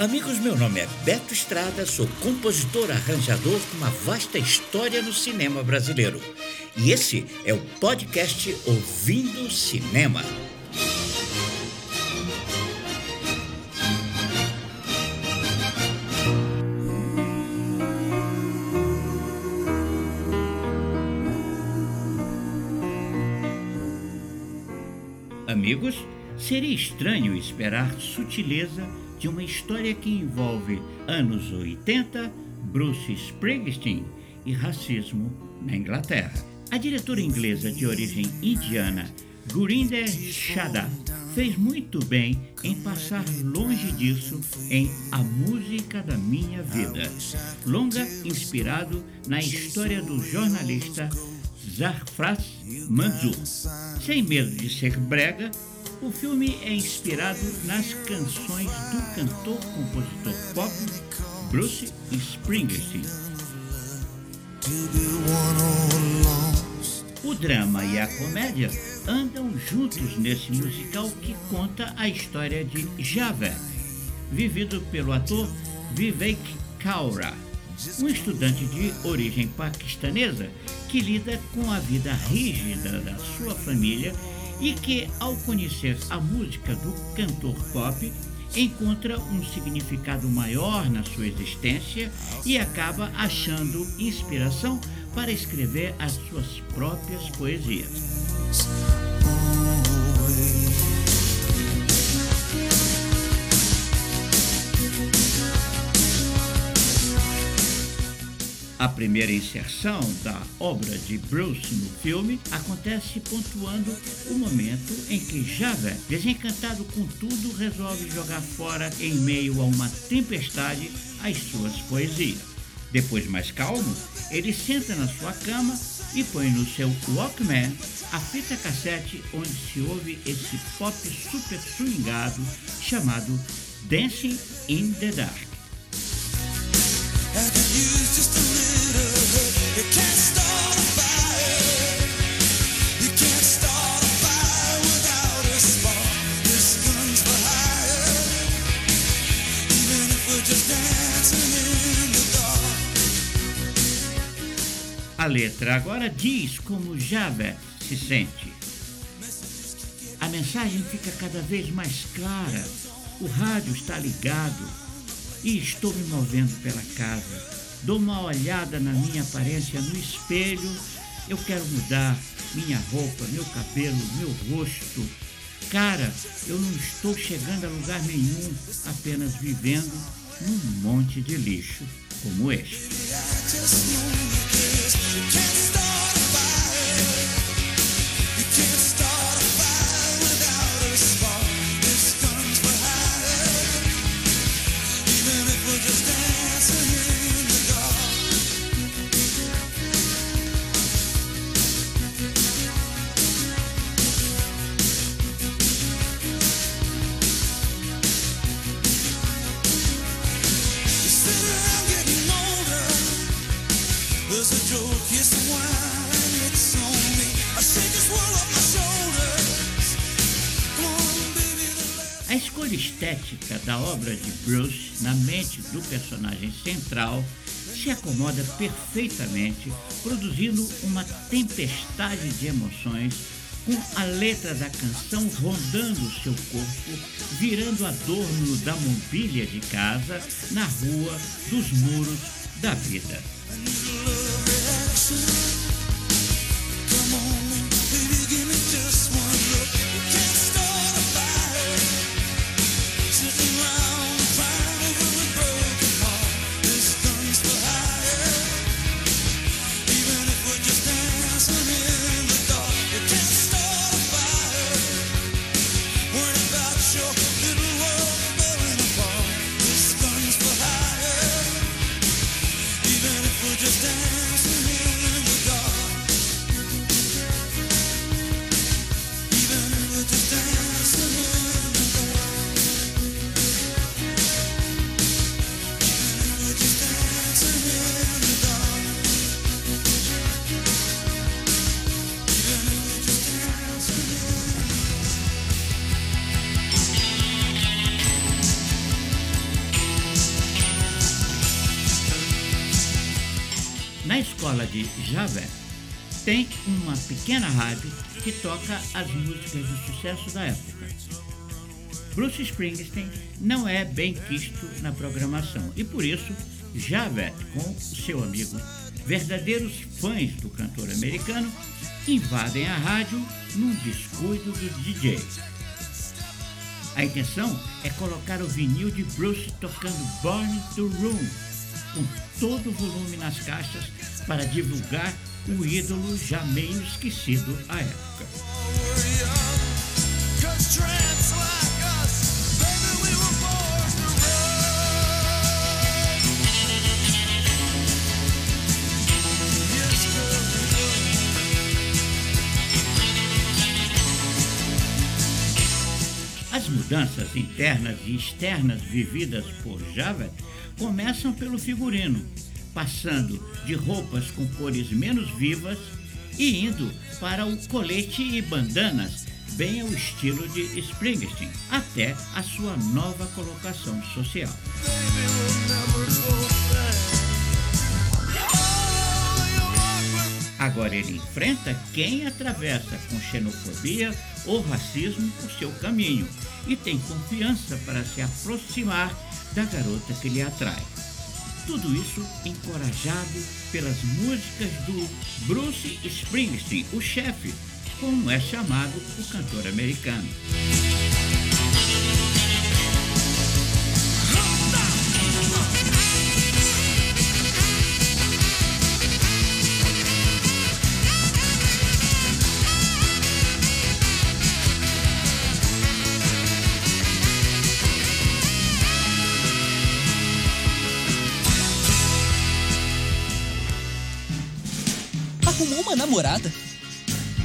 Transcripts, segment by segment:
Amigos, meu nome é Beto Estrada, sou compositor arranjador com uma vasta história no cinema brasileiro. E esse é o podcast Ouvindo Cinema. Amigos, seria estranho esperar sutileza de uma história que envolve anos 80, Bruce Springsteen e racismo na Inglaterra. A diretora inglesa de origem indiana, Gurinder Chadha, fez muito bem em passar longe disso em A Música da Minha Vida, longa inspirado na história do jornalista Zarfraz Manzur. Sem medo de ser brega, o filme é inspirado nas canções do cantor-compositor pop Bruce Springsteen. O drama e a comédia andam juntos nesse musical que conta a história de Javed, vivido pelo ator Vivek Kaura, um estudante de origem paquistanesa que lida com a vida rígida da sua família e que, ao conhecer a música do cantor pop, encontra um significado maior na sua existência e acaba achando inspiração para escrever as suas próprias poesias. A primeira inserção da obra de Bruce no filme acontece pontuando o momento em que Javert, desencantado com tudo, resolve jogar fora, em meio a uma tempestade, as suas poesias. Depois, mais calmo, ele senta na sua cama e põe no seu Walkman a fita cassete onde se ouve esse pop super swingado chamado Dancing in the Dark. A letra agora diz como Java se sente. A mensagem fica cada vez mais clara. O rádio está ligado e estou me movendo pela casa. Dou uma olhada na minha aparência no espelho. Eu quero mudar minha roupa, meu cabelo, meu rosto. Cara, eu não estou chegando a lugar nenhum, apenas vivendo num monte de lixo como este. Estética da obra de Bruce na mente do personagem central se acomoda perfeitamente, produzindo uma tempestade de emoções, com a letra da canção rondando seu corpo, virando adorno da mobília de casa, na rua, dos muros da vida. Escola de Javert tem uma pequena rádio que toca as músicas de sucesso da época. Bruce Springsteen não é bem quisto na programação e por isso Javert, com seu amigo, verdadeiros fãs do cantor americano, invadem a rádio num descuido do DJ. A intenção é colocar o vinil de Bruce tocando Born to Room, com todo o volume nas caixas, para divulgar o ídolo já meio esquecido à época. As mudanças internas e externas vividas por Java começam pelo figurino, passando de roupas com cores menos vivas e indo para o colete e bandanas, bem ao estilo de Springsteen, até a sua nova colocação social. Agora ele enfrenta quem atravessa com xenofobia ou racismo o seu caminho e tem confiança para se aproximar da garota que lhe atrai. Tudo isso encorajado pelas músicas do Bruce Springsteen, o chefe, como é chamado o cantor americano. Arrumou uma namorada?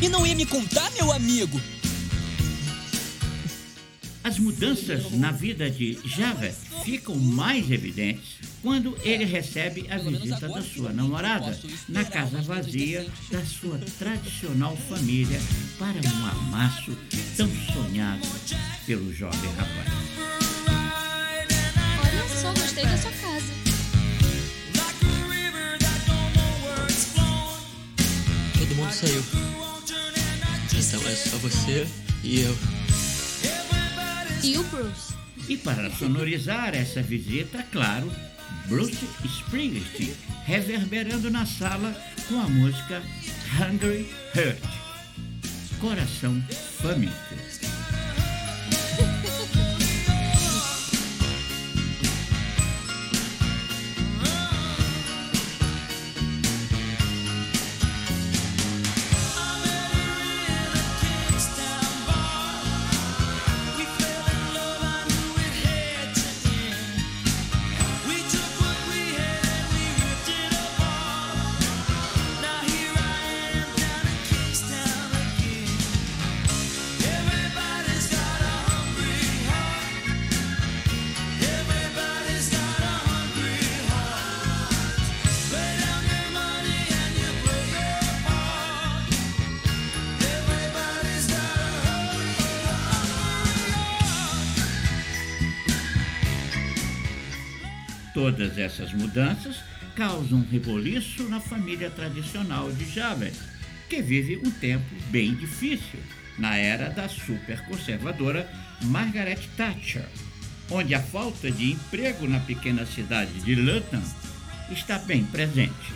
E não ia me contar, meu amigo? As mudanças na vida de Java ficam mais evidentes quando ele recebe a visita da sua namorada na casa vazia da sua tradicional família para um amasso tão sonhado pelo jovem rapaz. Olha só, gostei da sua casa. É só você e eu. E o Bruce? E para sonorizar essa visita, claro, Bruce Springsteen reverberando na sala com a música Hungry Heart Coração Faminto. Todas essas mudanças causam um reboliço na família tradicional de Javert, que vive um tempo bem difícil na era da superconservadora Margaret Thatcher, onde a falta de emprego na pequena cidade de Luton está bem presente.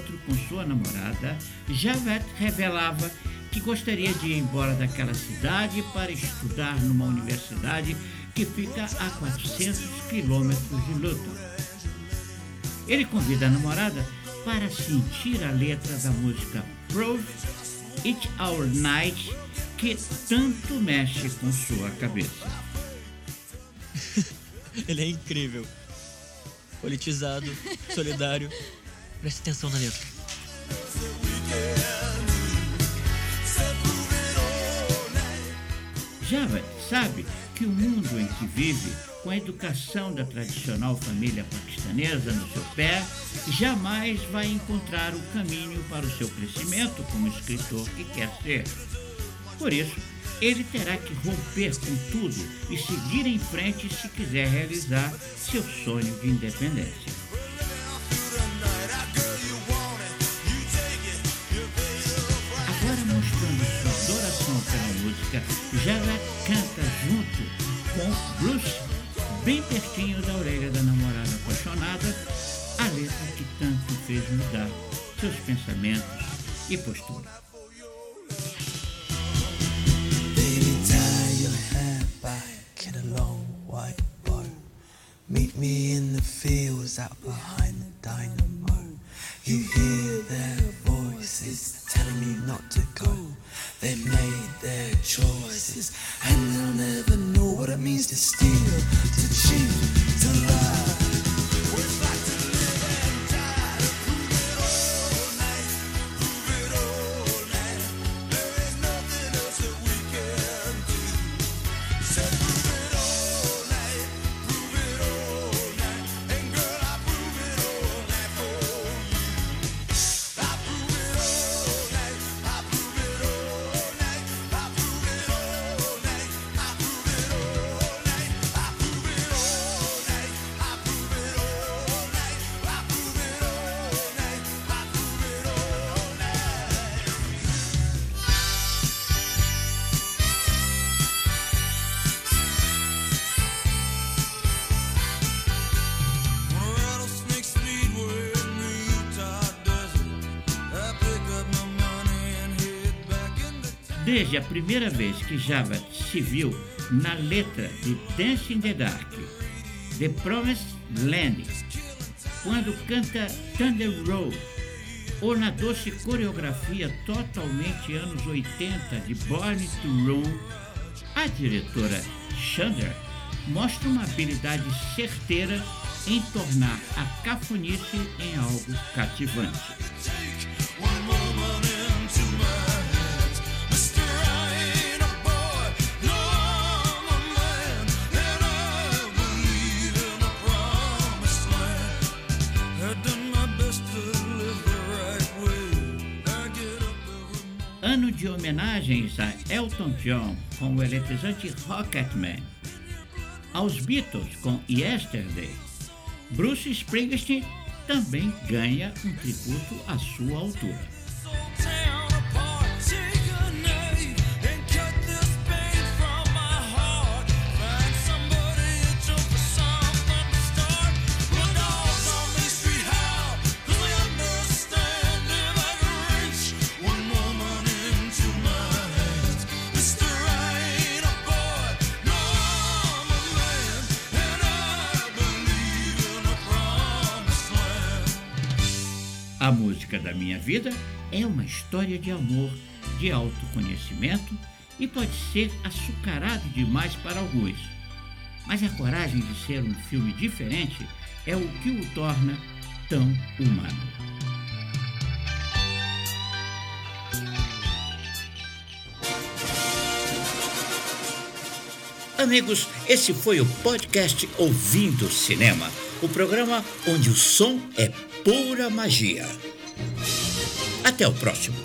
Com sua namorada, Javette revelava que gostaria de ir embora daquela cidade para estudar numa universidade que fica a 400 quilômetros de Luton. Ele convida a namorada para sentir a letra da música Prove It's Our Night, que tanto mexe com sua cabeça. Ele é incrível. Politizado, solidário. Preste atenção na letra. Java sabe que o mundo em que vive, com a educação da tradicional família paquistanesa no seu pé, jamais vai encontrar o caminho para o seu crescimento como escritor que quer ser. Por isso, ele terá que romper com tudo e seguir em frente se quiser realizar seu sonho de independência. Música, Jara canta junto com Bruce, bem pertinho da orelha da namorada apaixonada, a letra que tanto fez mudar seus pensamentos e postura. Baby, tie your hair back in a long white bow. Meet me in the fields out behind the dynamo. You hear their Desde a primeira vez que Java se viu na letra de Dance in the Dark, The Promised Land, quando canta Thunder Road, ou na doce coreografia totalmente anos 80 de Born to Run, a diretora Chandra mostra uma habilidade certeira em tornar a cafonice em algo cativante. De homenagens a Elton John com o eletrizante Rocketman, aos Beatles com Yesterday, Bruce Springsteen também ganha um tributo à sua altura. A música da minha vida é uma história de amor, de autoconhecimento e pode ser açucarado demais para alguns. Mas a coragem de ser um filme diferente é o que o torna tão humano. Amigos, esse foi o podcast Ouvindo Cinema, o programa onde o som é pura magia. Até o próximo.